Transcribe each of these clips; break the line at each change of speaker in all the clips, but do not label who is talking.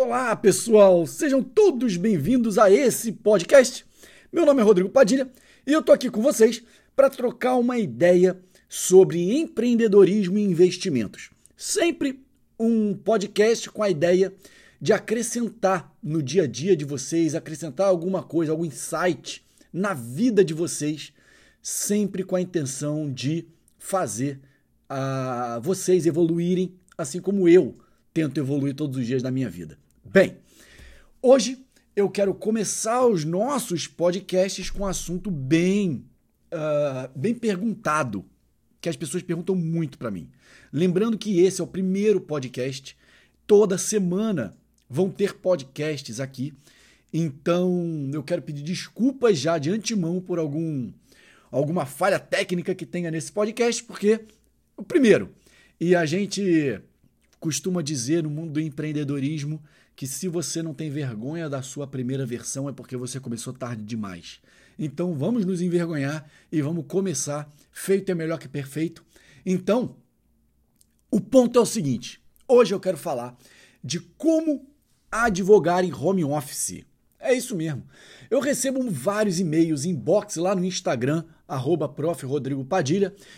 Olá, pessoal! Sejam todos bem-vindos a esse podcast. Meu nome é Rodrigo Padilha e eu tô aqui com vocês para trocar uma ideia sobre empreendedorismo e investimentos. Sempre um podcast com a ideia de acrescentar no dia a dia de vocês, acrescentar alguma coisa, algum insight na vida de vocês, sempre com a intenção de fazer uh, vocês evoluírem, assim como eu tento evoluir todos os dias da minha vida. Bem, hoje eu quero começar os nossos podcasts com um assunto bem, uh, bem perguntado, que as pessoas perguntam muito para mim. Lembrando que esse é o primeiro podcast. Toda semana vão ter podcasts aqui. Então eu quero pedir desculpas já de antemão por algum alguma falha técnica que tenha nesse podcast, porque o primeiro, e a gente costuma dizer no mundo do empreendedorismo que se você não tem vergonha da sua primeira versão é porque você começou tarde demais. Então vamos nos envergonhar e vamos começar. Feito é melhor que perfeito. Então, o ponto é o seguinte: hoje eu quero falar de como advogar em home office. É isso mesmo. Eu recebo vários e-mails, inbox lá no Instagram, arroba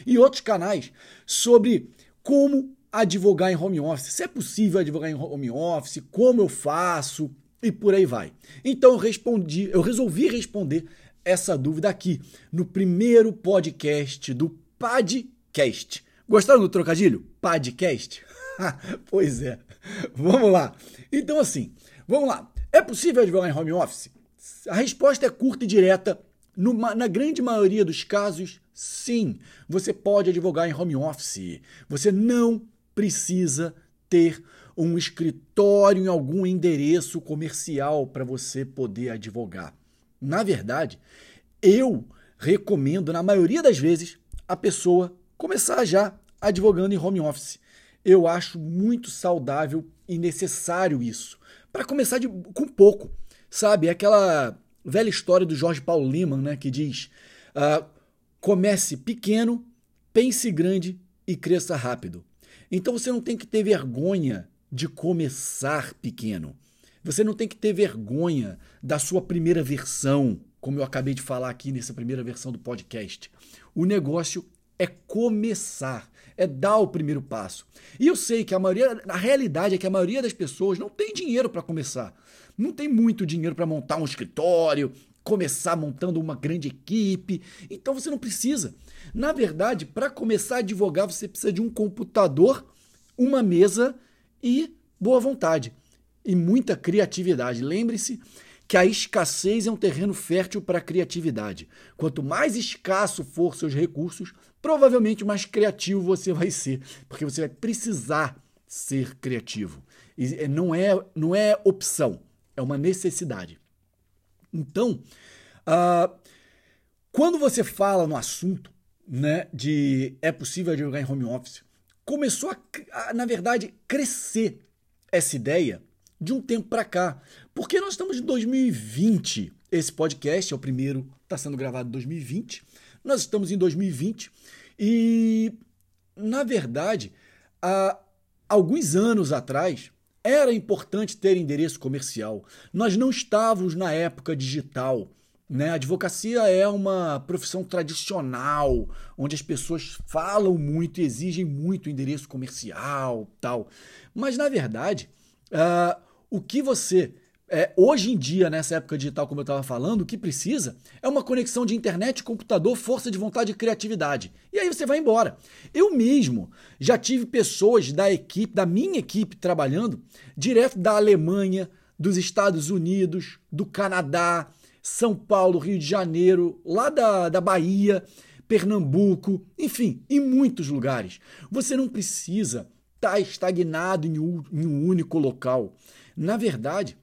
e outros canais sobre como advogar em home office. Se é possível advogar em home office, como eu faço e por aí vai. Então eu respondi, eu resolvi responder essa dúvida aqui no primeiro podcast do Padcast. Gostaram do trocadilho? Podcast? pois é. Vamos lá. Então assim, vamos lá. É possível advogar em home office? A resposta é curta e direta. Numa, na grande maioria dos casos, sim, você pode advogar em home office. Você não precisa ter um escritório em algum endereço comercial para você poder advogar. Na verdade, eu recomendo, na maioria das vezes, a pessoa começar já advogando em home office. Eu acho muito saudável e necessário isso. Para começar de, com pouco, sabe? É aquela velha história do Jorge Paulo Lima, né, que diz: uh, comece pequeno, pense grande e cresça rápido. Então você não tem que ter vergonha de começar pequeno. Você não tem que ter vergonha da sua primeira versão, como eu acabei de falar aqui nessa primeira versão do podcast. O negócio é começar, é dar o primeiro passo. E eu sei que a maioria, a realidade é que a maioria das pessoas não tem dinheiro para começar. Não tem muito dinheiro para montar um escritório, começar montando uma grande equipe. Então você não precisa. Na verdade, para começar a advogar, você precisa de um computador, uma mesa e boa vontade. E muita criatividade. Lembre-se que a escassez é um terreno fértil para a criatividade. Quanto mais escasso for seus recursos, provavelmente mais criativo você vai ser, porque você vai precisar ser criativo. E não é, não é opção, é uma necessidade. Então, uh, quando você fala no assunto né, de é possível jogar em home office, começou a, a, na verdade, crescer essa ideia de um tempo para cá. Porque nós estamos em 2020. Esse podcast é o primeiro, está sendo gravado em 2020. Nós estamos em 2020 e, na verdade, há alguns anos atrás, era importante ter endereço comercial. Nós não estávamos na época digital. Né? A advocacia é uma profissão tradicional, onde as pessoas falam muito exigem muito endereço comercial, tal. Mas na verdade, uh, o que você é, hoje em dia, nessa época digital, como eu estava falando, o que precisa é uma conexão de internet, computador, força de vontade e criatividade. E aí você vai embora. Eu mesmo já tive pessoas da equipe, da minha equipe, trabalhando direto da Alemanha, dos Estados Unidos, do Canadá, São Paulo, Rio de Janeiro, lá da, da Bahia, Pernambuco, enfim, em muitos lugares. Você não precisa estar tá estagnado em um, em um único local. Na verdade,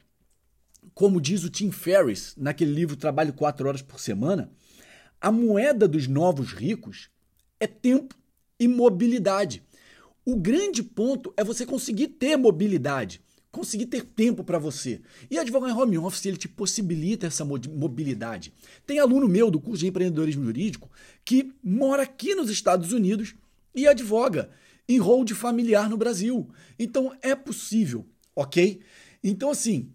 como diz o Tim Ferriss naquele livro Trabalho quatro horas por semana, a moeda dos novos ricos é tempo e mobilidade. O grande ponto é você conseguir ter mobilidade, conseguir ter tempo para você. E advogar em home office ele te possibilita essa mobilidade. Tem aluno meu do curso de empreendedorismo jurídico que mora aqui nos Estados Unidos e advoga em hold familiar no Brasil. Então é possível, ok? Então, assim,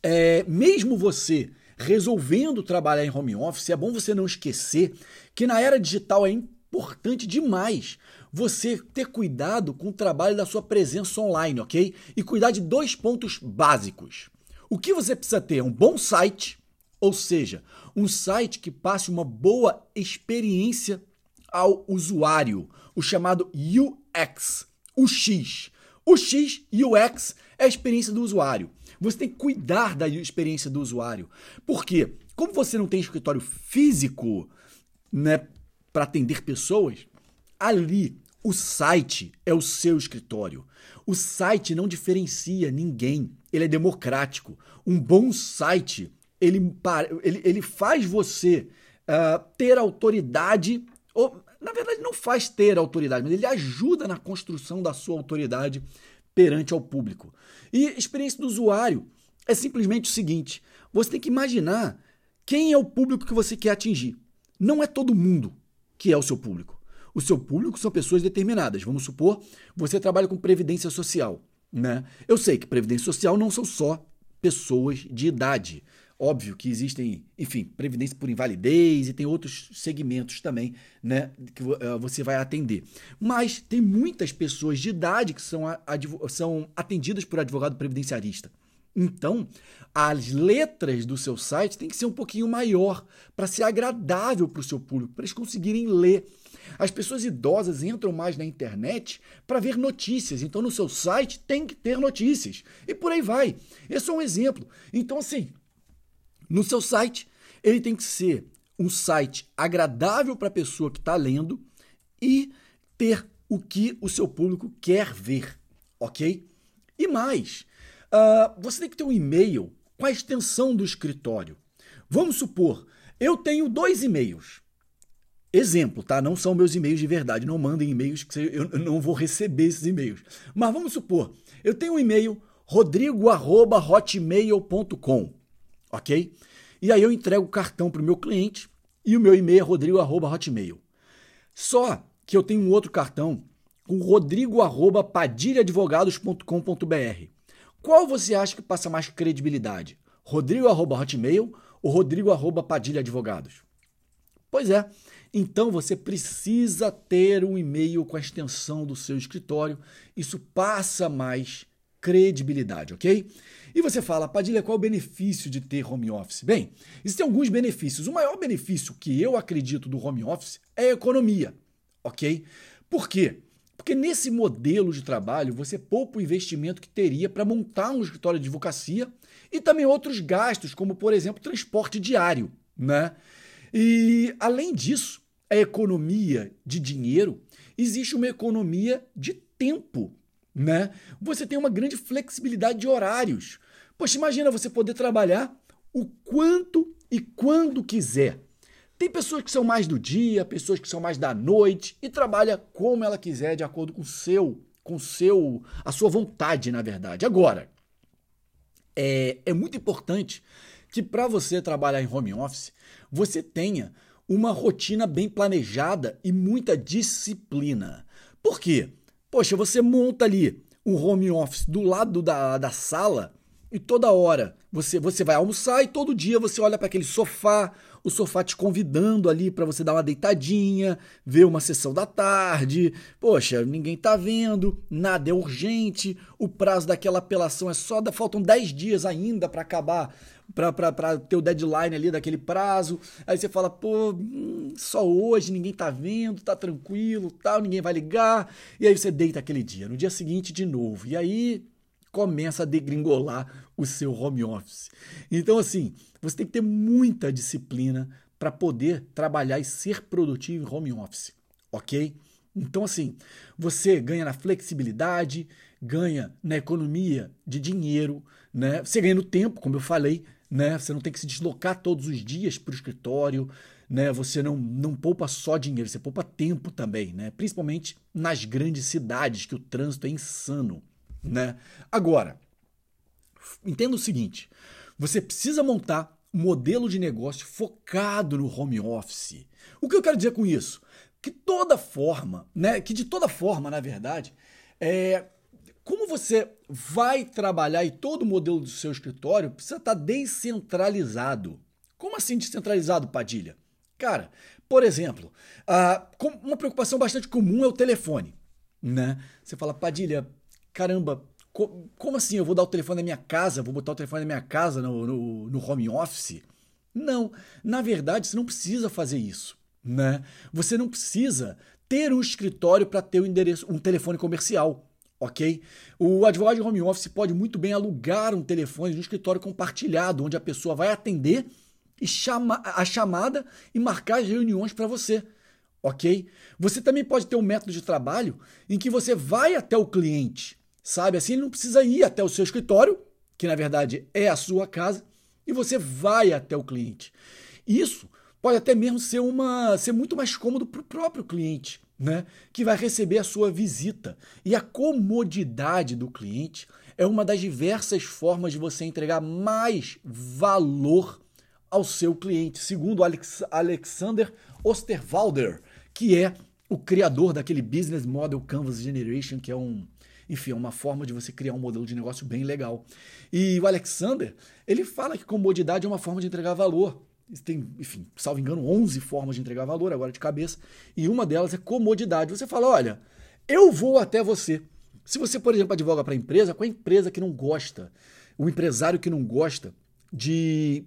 é, mesmo você resolvendo trabalhar em home office, é bom você não esquecer que na era digital é importante demais você ter cuidado com o trabalho da sua presença online, ok? E cuidar de dois pontos básicos. O que você precisa ter é um bom site, ou seja, um site que passe uma boa experiência ao usuário, o chamado UX, o X. O X, UX, é a experiência do usuário. Você tem que cuidar da experiência do usuário. Por quê? Como você não tem escritório físico, né, para atender pessoas, ali o site é o seu escritório. O site não diferencia ninguém. Ele é democrático. Um bom site ele, ele, ele faz você uh, ter autoridade, ou na verdade não faz ter autoridade, mas ele ajuda na construção da sua autoridade perante ao público. E experiência do usuário é simplesmente o seguinte: você tem que imaginar quem é o público que você quer atingir. Não é todo mundo que é o seu público. O seu público são pessoas determinadas. Vamos supor, você trabalha com previdência social, né? Eu sei que previdência social não são só pessoas de idade. Óbvio que existem, enfim, previdência por invalidez e tem outros segmentos também, né, que uh, você vai atender. Mas tem muitas pessoas de idade que são, são atendidas por advogado previdenciarista. Então, as letras do seu site têm que ser um pouquinho maior para ser agradável para o seu público, para eles conseguirem ler. As pessoas idosas entram mais na internet para ver notícias, então no seu site tem que ter notícias. E por aí vai. Esse é um exemplo. Então, assim, no seu site, ele tem que ser um site agradável para a pessoa que está lendo e ter o que o seu público quer ver, ok? E mais, uh, você tem que ter um e-mail com a extensão do escritório. Vamos supor, eu tenho dois e-mails. Exemplo, tá? Não são meus e-mails de verdade. Não mandem e-mails que eu não vou receber esses e-mails. Mas vamos supor, eu tenho um e-mail rodrigo@hotmail.com ok? E aí eu entrego o cartão para o meu cliente e o meu e-mail é rodrigo.hotmail. Só que eu tenho um outro cartão com rodrigo.padilhaadvogados.com.br. Qual você acha que passa mais credibilidade? Rodrigo.hotmail ou Rodrigo.padilhaadvogados? Pois é, então você precisa ter um e-mail com a extensão do seu escritório. Isso passa mais credibilidade, ok? E você fala, Padilha, qual é o benefício de ter home office? Bem, existem alguns benefícios. O maior benefício que eu acredito do home office é a economia, ok? Por quê? Porque nesse modelo de trabalho você poupa o investimento que teria para montar um escritório de advocacia e também outros gastos, como por exemplo transporte diário, né? E além disso, a economia de dinheiro, existe uma economia de tempo né? Você tem uma grande flexibilidade de horários. Poxa, imagina você poder trabalhar o quanto e quando quiser. Tem pessoas que são mais do dia, pessoas que são mais da noite e trabalha como ela quiser, de acordo com seu, com seu, a sua vontade, na verdade. Agora, é, é muito importante que para você trabalhar em home office, você tenha uma rotina bem planejada e muita disciplina. Por quê? Poxa, você monta ali um home office do lado da, da sala e toda hora você, você vai almoçar e todo dia você olha para aquele sofá, o sofá te convidando ali para você dar uma deitadinha, ver uma sessão da tarde. Poxa, ninguém tá vendo, nada é urgente, o prazo daquela apelação é só, faltam 10 dias ainda para acabar para ter o deadline ali daquele prazo. Aí você fala, pô, hum, só hoje, ninguém tá vendo, tá tranquilo, tal, ninguém vai ligar. E aí você deita aquele dia. No dia seguinte, de novo. E aí começa a degringolar o seu home office. Então, assim, você tem que ter muita disciplina para poder trabalhar e ser produtivo em home office, ok? Então, assim, você ganha na flexibilidade, ganha na economia de dinheiro, né? Você ganha no tempo, como eu falei, né? Você não tem que se deslocar todos os dias para o escritório, né? Você não, não poupa só dinheiro, você poupa tempo também, né? Principalmente nas grandes cidades que o trânsito é insano, né? Agora, entenda o seguinte: você precisa montar um modelo de negócio focado no home office. O que eu quero dizer com isso? Que toda forma, né? Que de toda forma, na verdade, é, como você vai trabalhar e todo o modelo do seu escritório precisa estar descentralizado. Como assim descentralizado, Padilha? Cara, por exemplo, uma preocupação bastante comum é o telefone. Né? Você fala, Padilha, caramba, como assim? Eu vou dar o telefone da minha casa, vou botar o telefone da minha casa no, no, no home office? Não, na verdade, você não precisa fazer isso. Né? Você não precisa ter um escritório para ter um endereço, um telefone comercial ok? O advogado de home office pode muito bem alugar um telefone de um escritório compartilhado, onde a pessoa vai atender e chama a chamada e marcar as reuniões para você, ok? Você também pode ter um método de trabalho em que você vai até o cliente, sabe? Assim ele não precisa ir até o seu escritório, que na verdade é a sua casa, e você vai até o cliente. Isso pode até mesmo ser uma ser muito mais cômodo para o próprio cliente né, que vai receber a sua visita. E a comodidade do cliente é uma das diversas formas de você entregar mais valor ao seu cliente, segundo Alex Alexander Osterwalder, que é o criador daquele Business Model Canvas Generation, que é um, enfim, é uma forma de você criar um modelo de negócio bem legal. E o Alexander, ele fala que comodidade é uma forma de entregar valor tem, enfim, salvo engano, 11 formas de entregar valor agora de cabeça, e uma delas é comodidade. Você fala, olha, eu vou até você. Se você, por exemplo, advoga para a empresa, com a empresa que não gosta, o empresário que não gosta de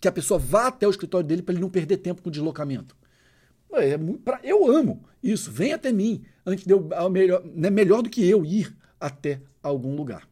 que a pessoa vá até o escritório dele para ele não perder tempo com o deslocamento. É, pra, eu amo isso, vem até mim, antes de eu, melhor, né, melhor do que eu ir até algum lugar.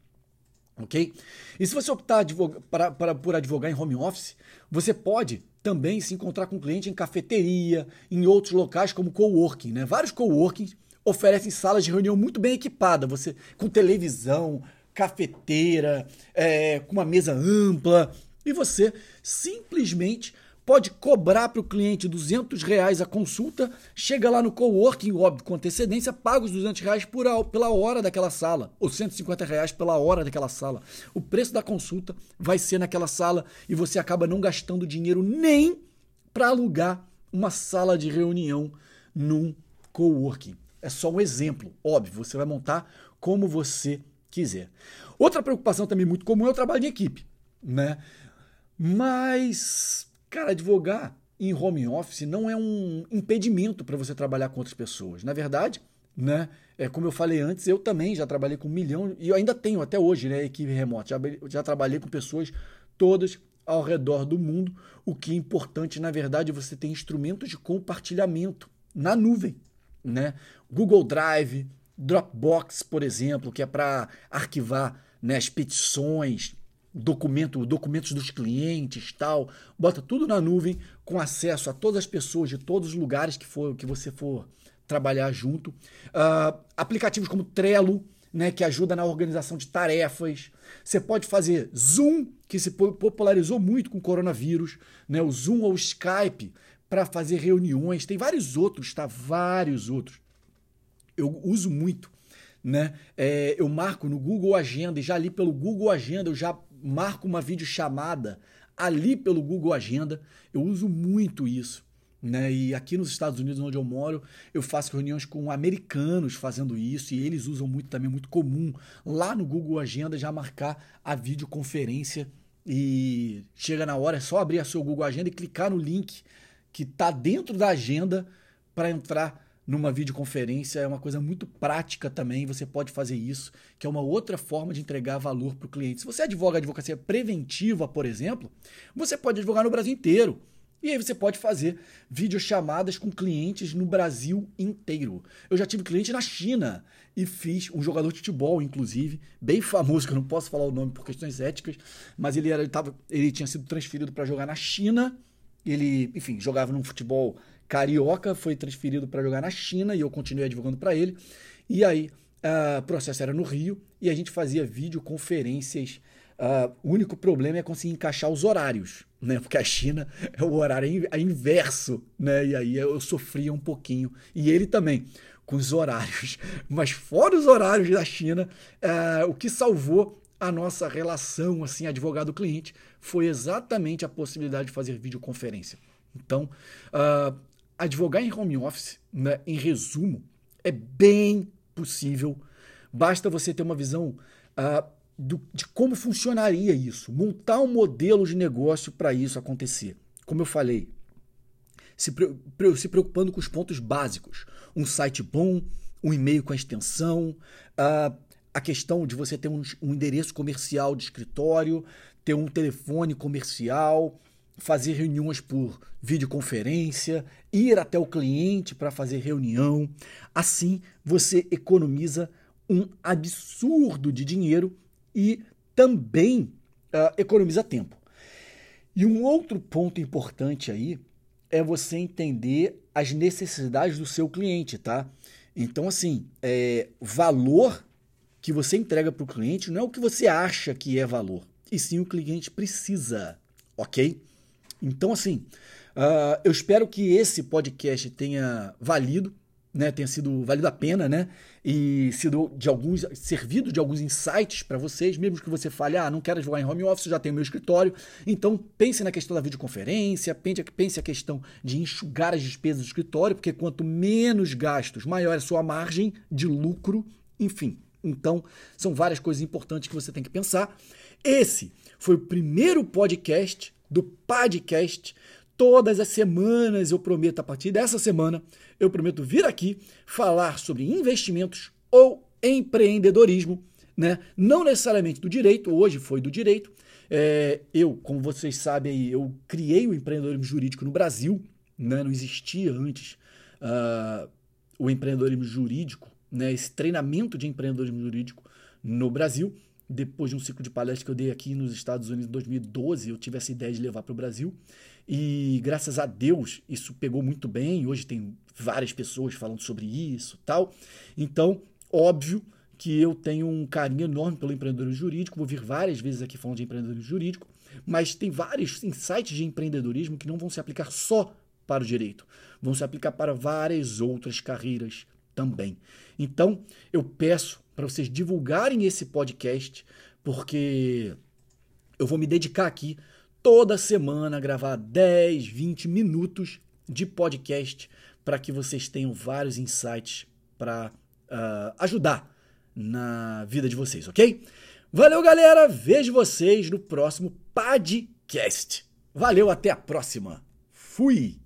Ok? E se você optar advoga, para, para, por advogar em home office, você pode também se encontrar com cliente em cafeteria, em outros locais como coworking. Né? Vários coworkings oferecem salas de reunião muito bem equipadas, você com televisão, cafeteira, é, com uma mesa ampla, e você simplesmente pode cobrar para o cliente 200 reais a consulta, chega lá no coworking, óbvio, com antecedência, paga os 200 reais por, pela hora daquela sala, ou 150 reais pela hora daquela sala. O preço da consulta vai ser naquela sala e você acaba não gastando dinheiro nem para alugar uma sala de reunião num coworking. É só um exemplo, óbvio, você vai montar como você quiser. Outra preocupação também muito comum é o trabalho de equipe, né? Mas Cara, advogar em home office não é um impedimento para você trabalhar com outras pessoas. Na verdade, né? É, como eu falei antes, eu também já trabalhei com um milhão, e ainda tenho até hoje, né? Equipe remota. Já, já trabalhei com pessoas todas ao redor do mundo. O que é importante, na verdade, é você ter instrumentos de compartilhamento na nuvem, né? Google Drive, Dropbox, por exemplo, que é para arquivar né, as petições, documento, documentos dos clientes, tal, bota tudo na nuvem com acesso a todas as pessoas de todos os lugares que for que você for trabalhar junto. Uh, aplicativos como Trello, né, que ajuda na organização de tarefas. Você pode fazer Zoom, que se popularizou muito com o coronavírus, né, o Zoom ou o Skype para fazer reuniões. Tem vários outros, tá? Vários outros. Eu uso muito, né? É, eu marco no Google Agenda e já ali pelo Google Agenda eu já marco uma videochamada ali pelo Google Agenda. Eu uso muito isso. Né? E aqui nos Estados Unidos, onde eu moro, eu faço reuniões com americanos fazendo isso e eles usam muito também, muito comum, lá no Google Agenda já marcar a videoconferência e chega na hora, é só abrir a sua Google Agenda e clicar no link que está dentro da agenda para entrar numa videoconferência é uma coisa muito prática também, você pode fazer isso, que é uma outra forma de entregar valor para o cliente. Se você advoga advocacia preventiva, por exemplo, você pode advogar no Brasil inteiro. E aí você pode fazer videochamadas com clientes no Brasil inteiro. Eu já tive cliente na China e fiz um jogador de futebol, inclusive, bem famoso, que eu não posso falar o nome por questões éticas, mas ele, era, ele, tava, ele tinha sido transferido para jogar na China. Ele, enfim, jogava num futebol carioca, foi transferido para jogar na China e eu continuei advogando para ele. E aí, uh, o processo era no Rio e a gente fazia videoconferências. Uh, o único problema é conseguir encaixar os horários, né? Porque a China é o horário é inverso, né? E aí eu sofria um pouquinho. E ele também, com os horários. Mas fora os horários da China, uh, o que salvou a nossa relação, assim, advogado-cliente, foi exatamente a possibilidade de fazer videoconferência. Então, uh, advogar em home office, né, em resumo, é bem possível, Basta você ter uma visão uh, do, de como funcionaria isso, montar um modelo de negócio para isso acontecer. Como eu falei, se, se preocupando com os pontos básicos. Um site bom, um e-mail com a extensão, uh, a questão de você ter um, um endereço comercial de escritório, ter um telefone comercial, fazer reuniões por videoconferência, ir até o cliente para fazer reunião. Assim, você economiza um absurdo de dinheiro e também uh, economiza tempo. E um outro ponto importante aí é você entender as necessidades do seu cliente, tá? Então, assim, é, valor que você entrega para o cliente não é o que você acha que é valor, e sim o cliente precisa, ok? Então, assim, uh, eu espero que esse podcast tenha valido, né, tenha sido valido a pena, né, e sido de alguns, servido de alguns insights para vocês, mesmo que você fale, ah, não quero jogar em home office, já tenho meu escritório. Então, pense na questão da videoconferência, pense, pense a questão de enxugar as despesas do escritório, porque quanto menos gastos, maior é a sua margem de lucro, enfim. Então, são várias coisas importantes que você tem que pensar. Esse foi o primeiro podcast do podcast. Todas as semanas eu prometo, a partir dessa semana, eu prometo vir aqui falar sobre investimentos ou empreendedorismo, né? Não necessariamente do direito, hoje foi do direito. É, eu, como vocês sabem, eu criei o empreendedorismo jurídico no Brasil, né? não existia antes uh, o empreendedorismo jurídico, né? esse treinamento de empreendedorismo jurídico no Brasil depois de um ciclo de palestras que eu dei aqui nos Estados Unidos em 2012, eu tive essa ideia de levar para o Brasil. E graças a Deus isso pegou muito bem. Hoje tem várias pessoas falando sobre isso tal. Então, óbvio que eu tenho um carinho enorme pelo empreendedorismo jurídico. Vou vir várias vezes aqui falando de empreendedorismo jurídico. Mas tem vários insights de empreendedorismo que não vão se aplicar só para o direito, vão se aplicar para várias outras carreiras também. Então, eu peço para vocês divulgarem esse podcast, porque eu vou me dedicar aqui toda semana a gravar 10, 20 minutos de podcast para que vocês tenham vários insights para uh, ajudar na vida de vocês, ok? Valeu, galera! Vejo vocês no próximo podcast. Valeu, até a próxima. Fui!